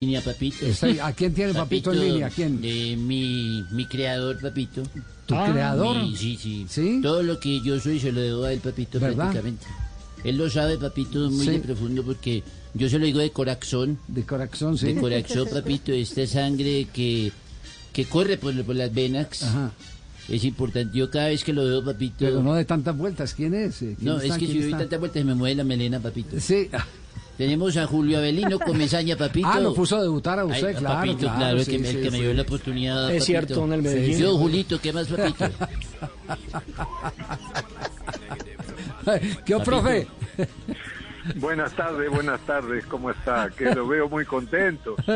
línea, papito. ¿A quién tiene papito, en línea? ¿A quién? eh, mi, mi creador, papito. ¿Tu Ah, creador? Mi- sí, sí. ¿Sí? Todo lo que yo soy se lo debo a él, papito, ¿Verdad? prácticamente. Él lo sabe, papito, muy Sí. de profundo, porque yo se lo digo de corazón. De corazón, sí. De corazón, papito, esta sangre que, que corre por, por las venas. Ajá. Es importante. Yo cada vez que lo veo, papito. Pero no de tantas vueltas. ¿Quién es? ¿Quién No, está? es que ¿Quién si doy está? tantas vueltas me mueve la melena, papito. Sí. Tenemos a Julio Avelino Comesaña, papito. Ah, lo puso a debutar a usted, Ay, claro. papito, claro, claro, sí, que, me, sí, que me sí. dio la oportunidad. Es papito. cierto, en el Medellín. Yo, Julito, ¿qué más, papito? ¿Qué, profe? Buenas tardes, buenas tardes, ¿cómo está? Que lo veo muy contento.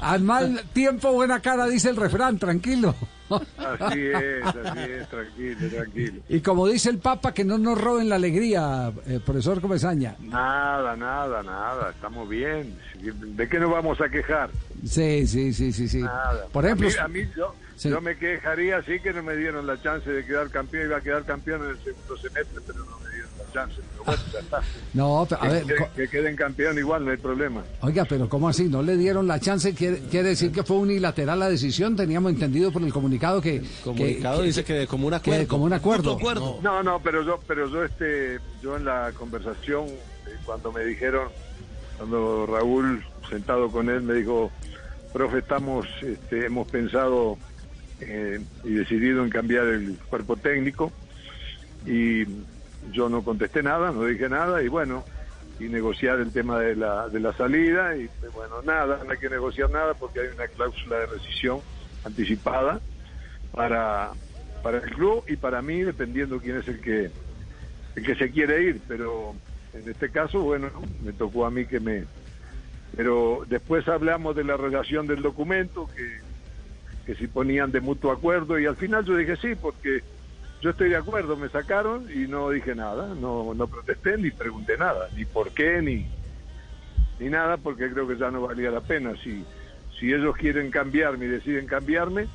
Al mal tiempo, buena cara, dice el refrán, tranquilo. Así es, así es, tranquilo, tranquilo. Y como dice el Papa, que no nos roben la alegría, eh, profesor Comesaña. Nada, nada, nada, estamos bien. ¿De qué nos vamos a quejar? Sí, sí, sí, sí, sí. Nada. Por ejemplo, a mí, a mí yo, Sí. yo me quejaría, sí que no me dieron la chance de quedar campeón, iba a quedar campeón en el segundo semestre, pero no me dieron la chance. No, pero, a Que, ver, que- que queden campeón igual, no hay problema. oiga, pero ¿cómo así? ¿No le dieron la chance? ¿Quiere, quiere decir que fue unilateral la decisión? Teníamos entendido por el comunicado que... comunicado que- dice que de común que acuerdo. de común acuerdo. No, no, pero yo, pero yo, este, yo en la conversación, eh, cuando me dijeron, cuando Raúl, sentado con él, me dijo, profe, estamos, este, hemos pensado eh, y decidido en cambiar el cuerpo técnico, y yo no contesté nada, no dije nada, y bueno, y negociar el tema de la, de la salida, y bueno, nada, no hay que negociar nada porque hay una cláusula de rescisión anticipada para, para el club y para mí, dependiendo quién es el que, el que se quiere ir. Pero en este caso, bueno, me tocó a mí que me... Pero después hablamos de la relación del documento, que, que si ponían de mutuo acuerdo, y al final yo dije sí, porque yo estoy de acuerdo, me sacaron y no dije nada, no, no protesté ni pregunté nada, ni por qué, ni, ni nada, porque creo que ya no valía la pena. Si, si ellos quieren cambiarme y deciden cambiarme,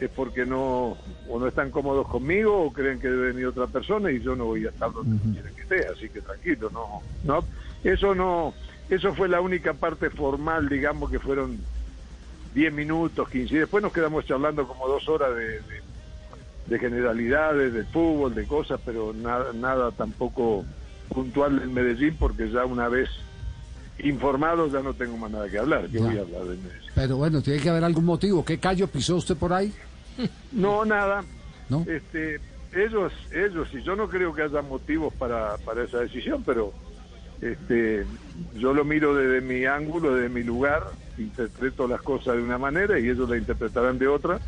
es porque no o no están cómodos conmigo o creen que debe venir otra persona y yo no voy a estar donde quieren que esté, así que tranquilo, no, no, eso no, eso fue la única parte formal, digamos que fueron 10 minutos, 15, y después nos quedamos charlando como dos horas de, de, de generalidades, del fútbol, de cosas, pero nada, nada tampoco puntual en Medellín, porque ya una vez informado ya no tengo más nada que hablar, que voy a hablar de Medellín. Pero bueno, tiene que haber algún motivo. ¿Qué callo pisó usted por ahí? No, nada. ¿No? Este, ellos, ellos, y yo no creo que haya motivos para, para esa decisión, pero este, yo lo miro desde mi ángulo, desde mi lugar, interpreto las cosas de una manera y ellos la interpretarán de otra.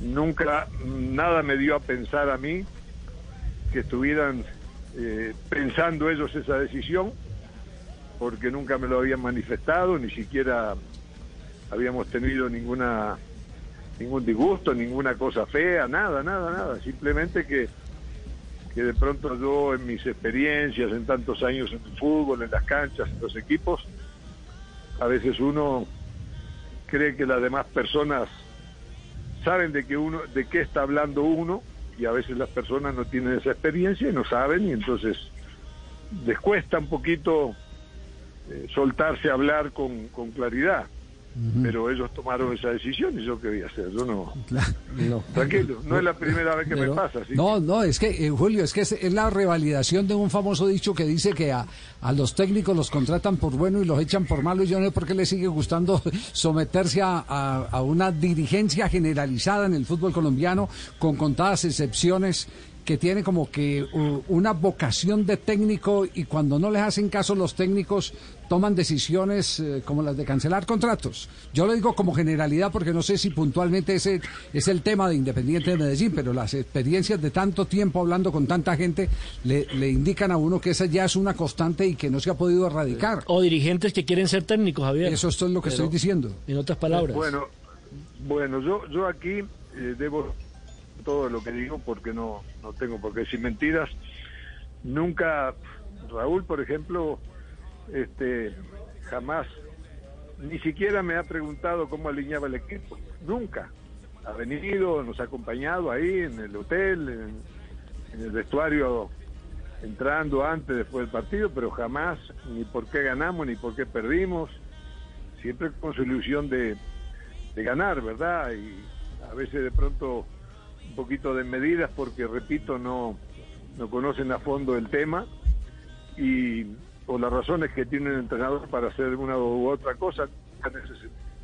Nunca, nada me dio a pensar a mí que estuvieran eh, pensando ellos esa decisión, porque nunca me lo habían manifestado, ni siquiera habíamos tenido ninguna ningún disgusto, ninguna cosa fea, nada, nada, nada. Simplemente que, que de pronto yo en mis experiencias, en tantos años en el fútbol, en las canchas, en los equipos, a veces uno cree que las demás personas saben de que uno, de qué está hablando uno, y a veces las personas no tienen esa experiencia y no saben, y entonces les cuesta un poquito eh, soltarse a hablar con, con claridad pero ellos tomaron esa decisión y yo qué voy a hacer, yo no, No. tranquilo, no es la primera vez que Pero- me pasa, así No, no, es que, eh, Julio, es que es, es la revalidación de un famoso dicho que dice que a, a los técnicos los contratan por bueno y los echan por malo. Y yo no sé por qué le sigue gustando someterse a, a- a una dirigencia generalizada en el fútbol colombiano, con contadas excepciones que tiene como que uh, una vocación de técnico y cuando no les hacen caso los técnicos toman decisiones eh, como las de cancelar contratos. Yo lo digo como generalidad porque no sé si puntualmente ese es el tema de Independiente de Medellín, pero las experiencias de tanto tiempo hablando con tanta gente le, le indican a uno que esa ya es una constante y que no se ha podido erradicar. O dirigentes que quieren ser técnicos, Javier. Eso es todo lo que estoy diciendo. En otras palabras. Bueno, bueno, yo, yo aquí eh, debo todo lo que digo porque no, no tengo por qué decir mentiras. Nunca, Raúl, por ejemplo, este, jamás, ni siquiera me ha preguntado cómo alineaba el equipo. Nunca. Ha venido, nos ha acompañado ahí en el hotel, en, en el vestuario entrando antes, después del partido, pero jamás ni por qué ganamos ni por qué perdimos, siempre con su ilusión de, de ganar, ¿verdad? Y a veces de pronto un poquito de medidas porque, repito, no, no conocen a fondo el tema y por las razones que tiene el entrenador para hacer una u otra cosa, no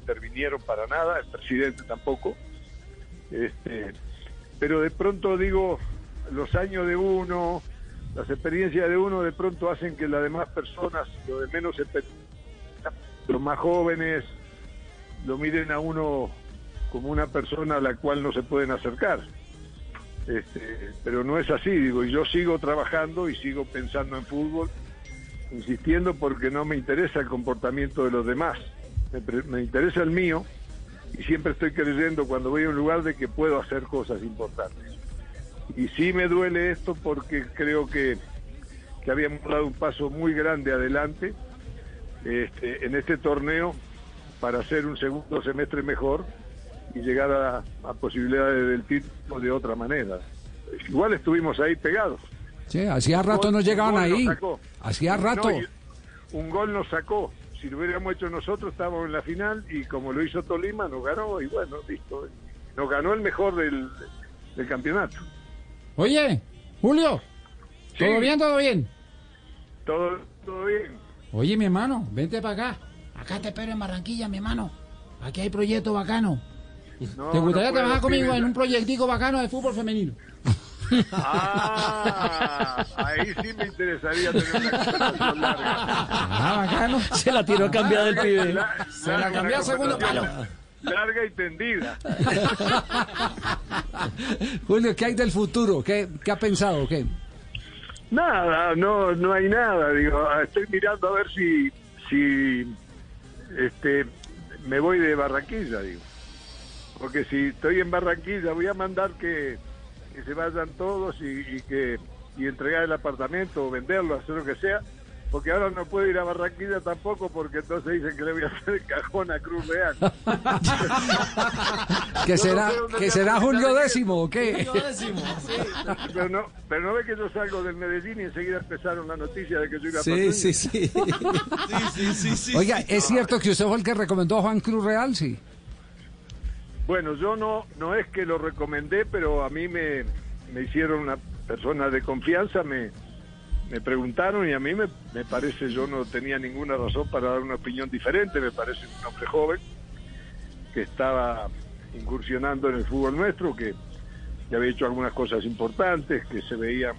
intervinieron para nada, el presidente tampoco. Este, pero de pronto digo, los años de uno, las experiencias de uno de pronto hacen que las demás personas, los de menos los más jóvenes, lo miren a uno como una persona a la cual no se pueden acercar. Este, pero no es así, digo, yo sigo trabajando y sigo pensando en fútbol, insistiendo porque no me interesa el comportamiento de los demás, me, me interesa el mío y siempre estoy creyendo cuando voy a un lugar de que puedo hacer cosas importantes. Y sí me duele esto porque creo que, que habíamos dado un paso muy grande adelante este, en este torneo para hacer un segundo semestre mejor y llegar a, a posibilidades del título de otra manera. Igual estuvimos ahí pegados. Sí, hacía rato no llegaban ahí. Hacía rato. un gol nos sacó. Si lo hubiéramos hecho nosotros, estábamos en la final y como lo hizo Tolima, nos ganó y bueno, listo. Nos ganó el mejor del, del campeonato. Oye, Julio, ¿todo bien, todo bien? Todo, todo bien. Oye, mi hermano, vente para acá. Acá te espero en Barranquilla, mi hermano. Aquí hay proyecto bacano. ¿Te gustaría no trabajar conmigo en un proyectico bacano de fútbol femenino? Ah, ahí sí me interesaría tener una conversación larga. Ah, bacano. Se la tiró cambiada el pibe. La- Se la larga, una a segundo palo. Larga y tendida. Julio, ¿qué hay del futuro? ¿Qué, qué ha pensado? ¿Qué? Nada, no, no hay nada. Digo, estoy mirando a ver si, si, este, me voy de Barranquilla, digo. Porque si estoy en Barranquilla voy a mandar que, que se vayan todos y, y que y entregar el apartamento o venderlo, hacer lo que sea. Porque ahora no puedo ir a Barranquilla tampoco porque entonces dicen que le voy a hacer el cajón a Cruz Real. ¿Que será, no sé que será Julio décimo o qué? Pero no, pero no ve que yo salgo del Medellín y enseguida empezaron la noticia de que yo iba a Sí, Patuño? sí, sí. Oiga, ¿es cierto que usted fue el que recomendó a Juan Cruz Real? Sí. Bueno, yo no, no es que lo recomendé, pero a mí me, me hicieron una persona de confianza, me, me preguntaron y a mí me, me parece, yo no tenía ninguna razón para dar una opinión diferente, me parece un hombre joven que estaba incursionando en el fútbol nuestro, que, que había hecho algunas cosas importantes, que se veía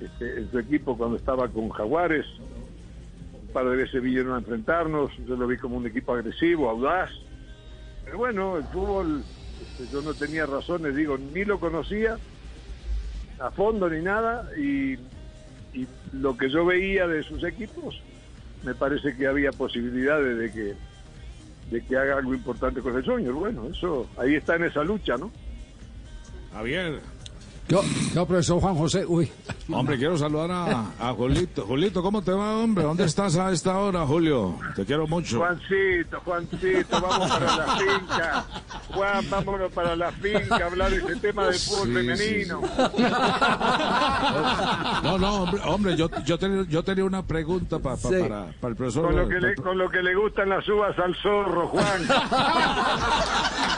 este, en su equipo cuando estaba con Jaguares, un par de veces vinieron a enfrentarnos, yo lo vi como un equipo agresivo, audaz, pero bueno, el fútbol, este, yo no tenía razones, digo, ni lo conocía a fondo ni nada, y, lo que yo veía de sus equipos, me parece que había posibilidades de que de que haga algo importante con el sueño. Bueno, eso, ahí está en esa lucha, ¿no? Javier, Yo, yo, profesor Juan José, uy. hombre, quiero saludar a, a Julito. Julito, ¿cómo te va, hombre? ¿Dónde estás a esta hora, Julio? Te quiero mucho. Juancito, Juancito, vamos para la finca. Juan, vámonos para la finca a hablar de ese tema del fútbol Sí, femenino. No, no, hombre, hombre yo, yo, tenía, yo tenía una pregunta pa- pa- Sí. para, para el profesor. Con lo, que le, con lo que le gustan las uvas al zorro, Juan.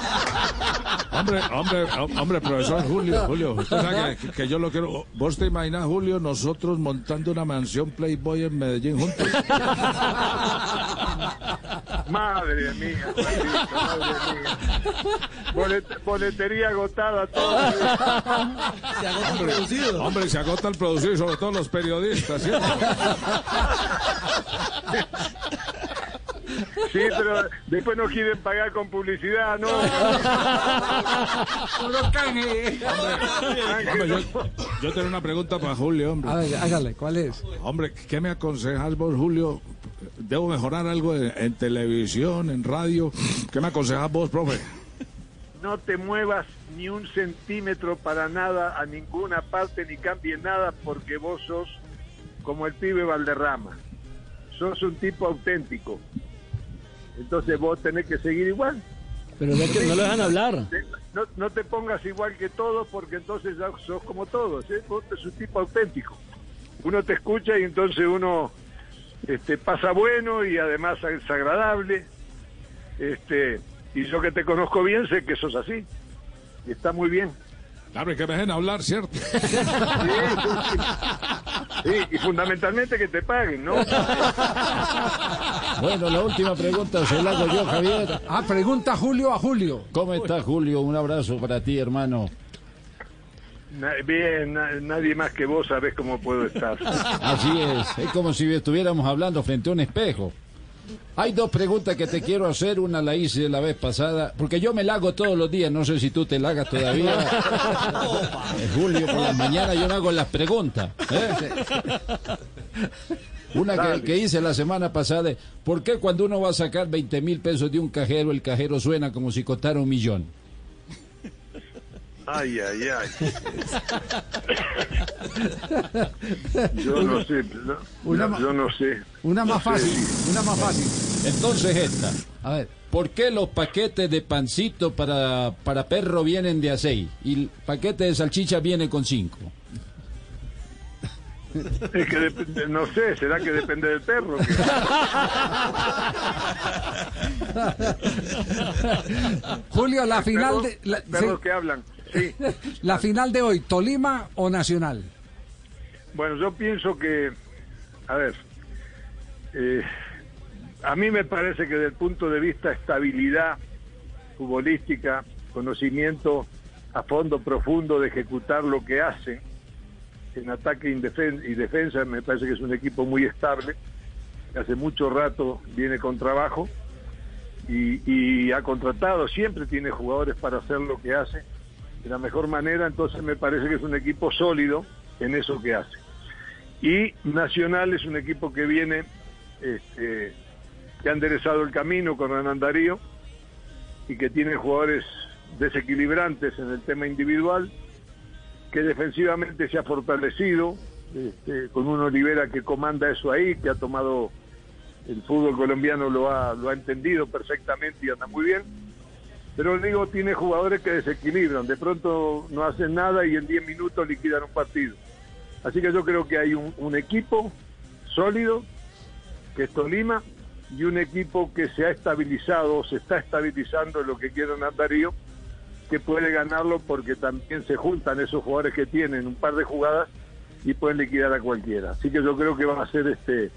Hombre, hombre, hombre, profesor Julio, Julio, usted sabe que, que yo lo quiero. ¿Vos te imaginas, Julio, nosotros montando una mansión Playboy en Medellín juntos? Madre mía, madre mía. Bolet- boletería agotada todo. Se agota el producido. Hombre, se agota el producido, y sobre todo los periodistas, ¿cierto? Sí, pero después no quieren pagar con publicidad, ¿no? Hombre, yo, yo tengo una pregunta para Julio, hombre. A ver, hágale, ¿cuál es? Hombre, ¿qué me aconsejas vos, Julio? ¿Debo mejorar algo en, en televisión, en radio? ¿Qué me aconsejas vos, profe? No te muevas ni un centímetro para nada a ninguna parte ni cambies nada porque vos sos como el pibe Valderrama. Sos un tipo auténtico. Entonces vos tenés que seguir igual. Pero no lo dejan hablar. Te- No, no te pongas igual que todos porque entonces ya sos como todos. ¿eh? Vos sos un tipo auténtico. uno te escucha y entonces uno este, pasa bueno y además es agradable. Este, y yo que te conozco bien sé que sos así. Y está muy bien. Claro, y que me dejen hablar, ¿cierto? Sí, sí, sí. Sí, y fundamentalmente que te paguen, ¿no? Bueno, la última pregunta se la hago yo, Javier. Ah, pregunta Julio a Julio. ¿Cómo está, Julio? Un abrazo para ti, hermano. Bien, na- nadie más que vos sabés cómo puedo estar. Así es, es como si estuviéramos hablando frente a un espejo. Hay dos preguntas que te quiero hacer, una la hice la vez pasada, porque yo me la hago todos los días, no sé si tú te la hagas todavía. Eh, Julio, por la mañana yo me hago las preguntas. ¿eh? Una que, que hice la semana pasada, ¿por qué cuando uno va a sacar 20 mil pesos de un cajero, el cajero suena como si costara un millón? Ay, ay, ay. Yo no sé, no, Una no, yo no sé. Una más No sé. fácil, una más fácil. Entonces esta, A ver, ¿por qué los paquetes de pancito para, para perro vienen de a seis y el paquete de salchicha viene con cinco? Es que dep- no sé, será que depende del perro. que- Julio, la final perros, de la, perros sí, que hablan. Sí. la final de hoy, Tolima o Nacional. Bueno, yo pienso que, a ver, eh, a mí me parece que desde el punto de vista estabilidad futbolística, conocimiento a fondo profundo de ejecutar lo que hace en ataque y defen- y defensa, me parece que es un equipo muy estable, que hace mucho rato viene con trabajo y, y ha contratado, siempre tiene jugadores para hacer lo que hace de la mejor manera, entonces me parece que es un equipo sólido en eso que hace. Y Nacional es un equipo que viene, este, que ha enderezado el camino con Hernán Darío y que tiene jugadores desequilibrantes en el tema individual, que defensivamente se ha fortalecido, este, con un Olivera que comanda eso ahí, que ha tomado el fútbol colombiano, lo ha, lo ha entendido perfectamente y anda muy bien. Pero digo, tiene jugadores que desequilibran, de pronto no hacen nada y en 10 minutos liquidan un partido. Así que yo creo que hay un, equipo sólido, que es Tolima, y un equipo que se ha estabilizado, se está estabilizando lo que quiere Darío, que puede ganarlo porque también se juntan esos jugadores que tienen un par de jugadas y pueden liquidar a cualquiera. Así que yo creo que va a ser este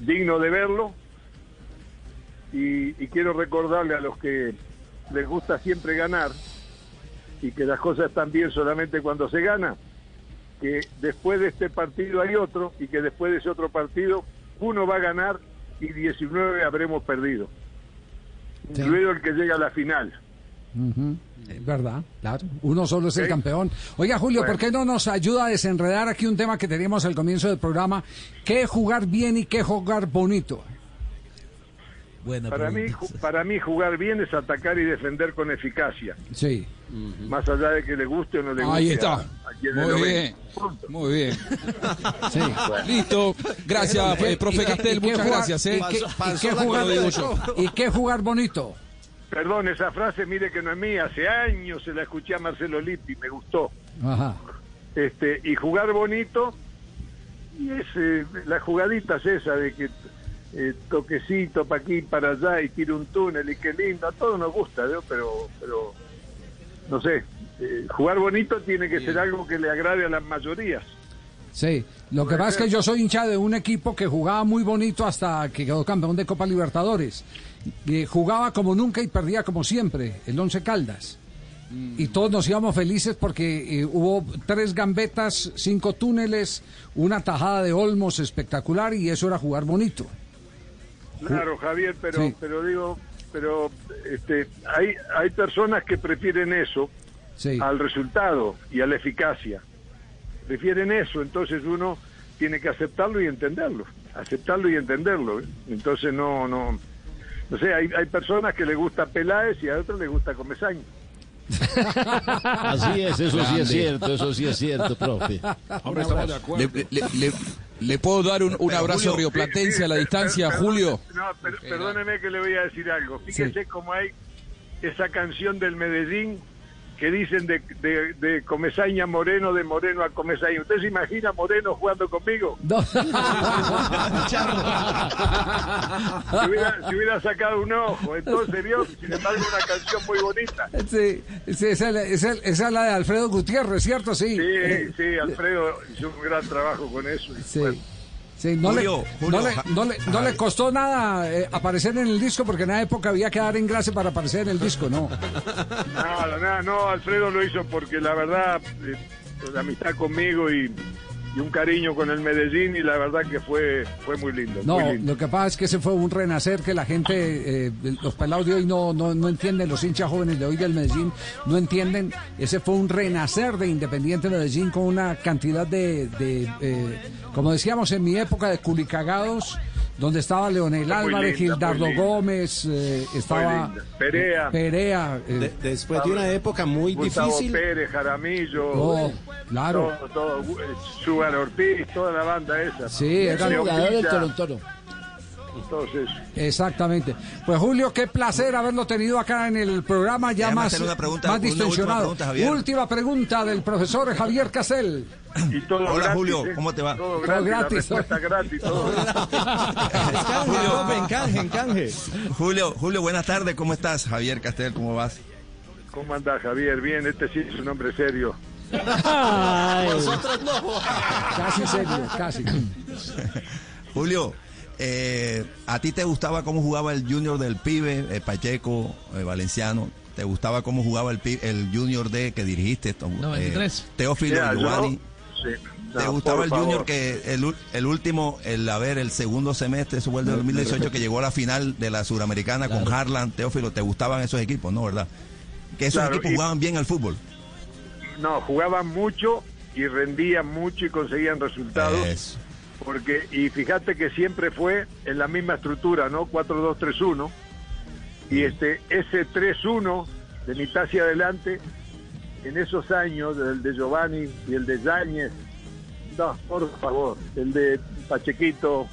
digno de verlo y quiero recordarle a los que les gusta siempre ganar y que las cosas están bien solamente cuando se gana, que después de este partido hay otro y que después de ese otro partido uno va a ganar y 19 habremos perdido, Sí. incluido el que llega a la final. Es verdad, claro. Uno solo es el campeón. Oiga, Julio, ¿por qué no nos ayuda a desenredar aquí un tema que teníamos al comienzo del programa? ¿Qué jugar bien y qué jugar bonito? Buena Para mí, pregunta. para mí jugar bien es atacar y defender con eficacia, Sí. más allá de que le guste o no le guste. Ahí está. a Muy lo bien. Muy bien. Sí. Listo. Gracias, ¿Y qué- eh, profe Castel. Muchas jugar- gracias. y ¿eh? qué- Pasó- y qué pasó la jugar- yo. ¿Y qué jugar bonito? Perdón, esa frase, mire que no es mía, hace años se la escuché a Marcelo Lippi, me gustó. Ajá. este y jugar bonito y es eh, las jugaditas esa de que eh, toquecito para aquí para allá y tira un túnel y qué lindo a todos nos gusta ¿no? pero pero no sé eh, jugar bonito tiene que ser algo que le agrade a las mayorías Sí, lo que pasa es que yo soy hincha de un equipo que jugaba muy bonito hasta que quedó campeón de Copa Libertadores. Y jugaba como nunca y perdía como siempre, el Once Caldas. Y todos nos íbamos felices porque eh, hubo tres gambetas, cinco túneles, una tajada de Olmos espectacular y eso era jugar bonito. Claro Javier pero Sí. pero digo pero este hay hay personas que prefieren eso Sí. al resultado y a la eficacia. Prefieren eso, entonces uno tiene que aceptarlo y entenderlo, aceptarlo y entenderlo. ¿eh? Entonces no, no, no sé, hay, hay personas que le gusta Peláez y a otros les gusta Comesaña. Así es, eso sí es cierto, eso sí es cierto, profe. Hombre, estamos de acuerdo. Le, le- le- le puedo dar un, un abrazo rioplatense a la Sí, sí, distancia, Julio? No, per- perdóneme que le voy a decir algo. Fíjese cómo hay esa canción del Medellín que dicen de, de, de Comesaña Moreno, de Moreno a Comesaña. ¿Usted se imagina Moreno jugando conmigo? No. Si hubiera, hubiera sacado un ojo, entonces vio, sin embargo, una canción muy bonita. Sí, sí, esa, es la- esa es- esa es la de Alfredo Gutiérrez, ¿cierto? Sí. Sí, sí, Alfredo hizo un gran trabajo con eso. y Sí. bueno, Sí, no, Julio, le, Julio, no, le, no, le, no le costó nada eh, aparecer en el disco porque en esa época había que dar engrase para aparecer en el disco, ¿no? nada, nada, no, Alfredo lo hizo porque la verdad, eh, la amistad conmigo y, y un cariño con el Medellín y la verdad que fue, fue muy lindo. No, muy lindo. lo que pasa es que ese fue un renacer que la gente, eh, los pelados de hoy no, no, no entienden, los hinchas jóvenes de hoy del Medellín no entienden. Ese fue un renacer de Independiente Medellín con una cantidad de, de, eh, como decíamos en mi época, de culicagados, donde estaba Leonel Álvarez, linda, Gildardo. Gómez, eh, estaba linda. Perea. Perea, eh, De- después de una época muy Gustavo difícil, Pérez, Jaramillo, oh, claro. todo, eh, Ortiz, toda la banda esa. Sí, era León Jugador del Villa, Exactamente. Pues Julio, qué placer haberlo tenido acá en el programa ya más, hacerle una pregunta, más una última distensionado. pregunta. Última pregunta del profesor Javier Casel. Y todo Hola, gratis, Julio, ¿eh? ¿cómo te va? Todo Todo gratis, gratis. gratis, todo profe, en canje, en canje. Julio, Julio, buenas tardes, ¿cómo estás? Javier Castel, ¿cómo vas? ¿Cómo andás, Javier? Bien, este sí es un hombre serio. Ay, Casi serio, casi. Julio, eh, ¿a ti te gustaba cómo jugaba el junior del pibe, eh, Pacheco, eh, Valenciano? ¿Te gustaba cómo jugaba el, el junior de que dirigiste? esto, eh, 93. Teófilo yo- Giovanni. sí, ¿Te no, gustaba el favor. Junior que el, el último, el a ver, el segundo semestre, eso fue el de 2018 que llegó a la final de la Suramericana con Harlan, Teófilo, ¿te gustaban esos equipos, no, verdad? Que esos Claro, equipos y- jugaban bien al fútbol. No, jugaban mucho y rendían mucho y conseguían resultados. Eso. Porque, y fíjate que siempre fue en la misma estructura, ¿no? 4-2-3-1. Y este, ese 3-1 de mitad hacia adelante, en esos años, el de Giovanni y el de Yáñez, no, por favor, el de Pachequito,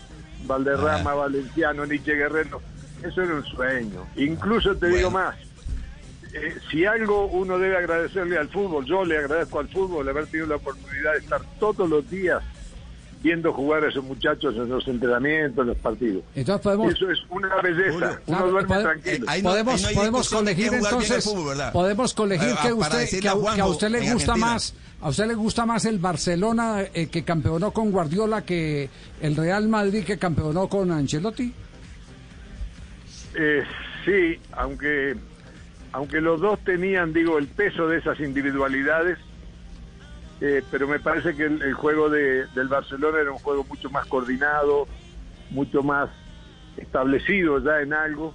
Valderrama, Valenciano, Nietzsche Guerrero, eso era un sueño. Incluso te digo más, eh, si algo uno debe agradecerle al fútbol, yo le agradezco al fútbol haber tenido la oportunidad de estar todos los días viendo jugar a esos muchachos en los entrenamientos, en los partidos. Entonces podemos, Eso es una belleza, uno claro, duerme tranquilo. Eh, no- podemos, no podemos colegir entonces, fútbol, ¿verdad? podemos colegir Eh, que para usted, que, a Juanjo, que a usted le gusta Argentina. más, a usted le gusta más el Barcelona eh, que campeonó con Guardiola que el Real Madrid que campeonó con Ancelotti. Eh, sí, aunque aunque los dos tenían, digo, el peso de esas individualidades, eh, pero me parece que el, el juego de, del Barcelona era un juego mucho más coordinado, mucho más establecido ya en algo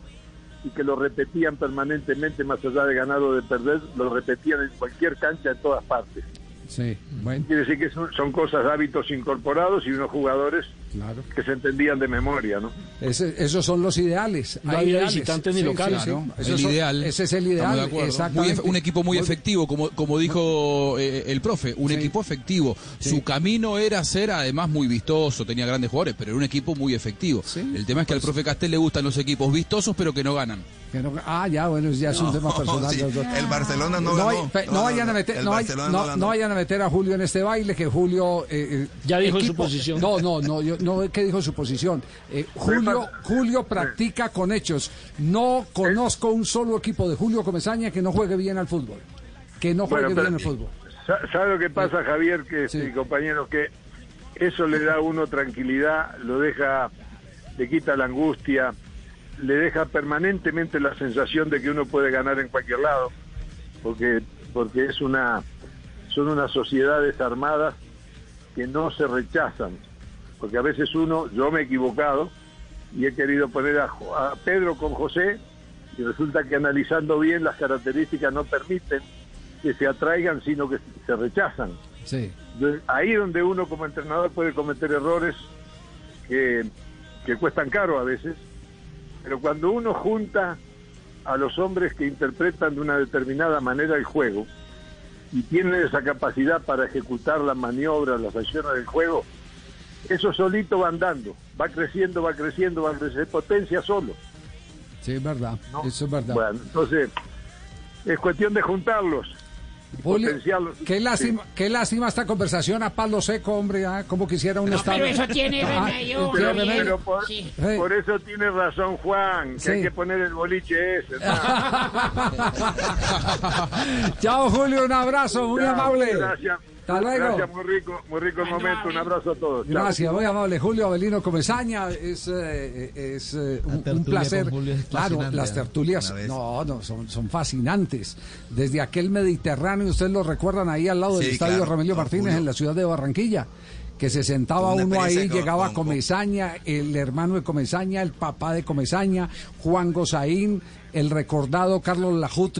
y que lo repetían permanentemente más allá de ganar o de perder, lo repetían en cualquier cancha en todas partes. Sí, bueno, Quiere decir que son, son cosas, hábitos incorporados y unos jugadores claro. que se entendían de memoria, ¿no? Ese- esos son los ideales. No Hay ideales. visitantes ni locales, sí. Esos el son- ideal. Ese es el ideal. Muy un equipo muy efectivo, como, como dijo eh, el profe, un Sí. equipo efectivo. Sí. Su camino era ser además muy vistoso, tenía grandes jugadores, pero era un equipo muy efectivo. Sí, el tema es que al profe Castel le gustan los equipos vistosos, pero que no ganan. No- ah, ya, bueno, ya es un No, tema personal. sí, los dos. el Barcelona no No, ganó. hay- pe- no vayan a meter, no, no- no no vayan a meter a Julio en este baile, que Julio eh, eh, Ya dijo su posición. No, no, no, yo, no que dijo su posición. Eh, Julio, Julio practica con hechos. No conozco un solo equipo de Julio Comesaña que no juegue bien al fútbol, que no juegue Bueno, pero- bien al fútbol. Sa- ¿Sabe lo que pasa, Javier, que Sí. este, compañero, que eso le da a uno tranquilidad, lo deja, le quita la angustia, le deja permanentemente la sensación de que uno puede ganar en cualquier lado, porque porque es una son unas sociedades armadas que no se rechazan, porque a veces uno, yo me he equivocado y he querido poner a, a Pedro con José y resulta que analizando bien las características no permiten que se atraigan, sino que se rechazan. Sí. Ahí donde uno como entrenador puede cometer errores que, que cuestan caro a veces, pero cuando uno junta a los hombres que interpretan de una determinada manera el juego y tienen esa capacidad para ejecutar las maniobras, las acciones del juego, eso solito va andando, va creciendo, va creciendo, va creciendo, potencia solo. Sí, es verdad. ¿no? Eso es verdad. Bueno, entonces es cuestión de juntarlos Julio, potencial. qué lástima, qué lástima esta conversación a palo seco, hombre, ah, como quisiera un No, estado. pero eso tiene Ah, remedio, Pero, pero por, Sí. Sí. por eso tiene razón Juan, que Sí. hay que poner el boliche ese. ¿no? Chao, Julio, un abrazo, muy Chao, amable. Gracias. Hasta luego. Gracias, muy rico, muy rico el momento. Un abrazo a todos. Chao. Gracias, muy amable. Julio Avelino Comesaña, es, eh, es eh, un, placer. es Claro, las ¿eh? tertulias, no, no, son, son fascinantes. Desde aquel Mediterráneo, ustedes lo recuerdan ahí al lado del Sí, Estadio claro, Romelio don Martínez Julio. en la ciudad de Barranquilla. Que se sentaba uno ahí, con- llegaba con- Comesaña, el hermano de Comesaña, el papá de Comesaña, Juan Gozaín, el recordado Carlos Lajut,